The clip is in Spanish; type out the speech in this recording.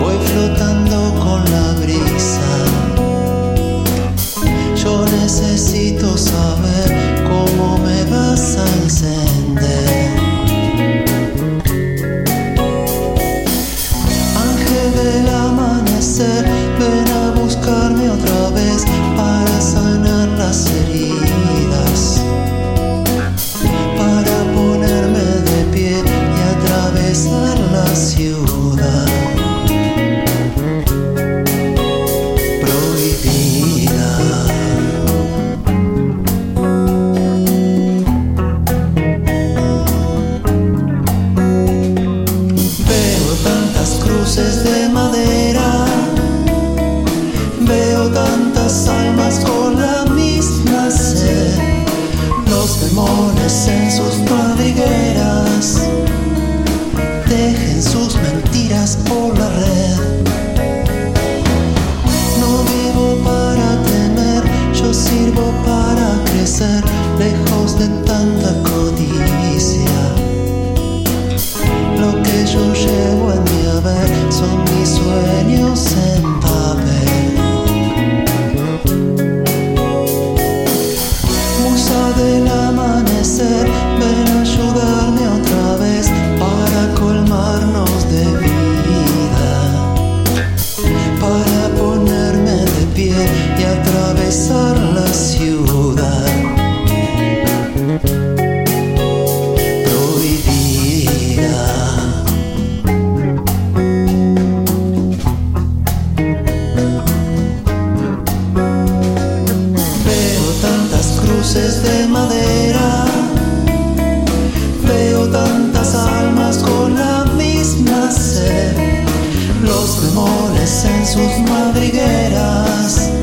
voy flotando con la brisa. Yo necesito saber cómo me vas a encender. Lejos de tanta codicia. Lo que yo llevo en mi haber son mis sueños en papel. Musa del amanecer, ven a ayudarme otra vez para colmarnos de vida, para ponerme de pie y atravesar madera. Veo tantas almas con la misma sed, los temores en sus madrigueras.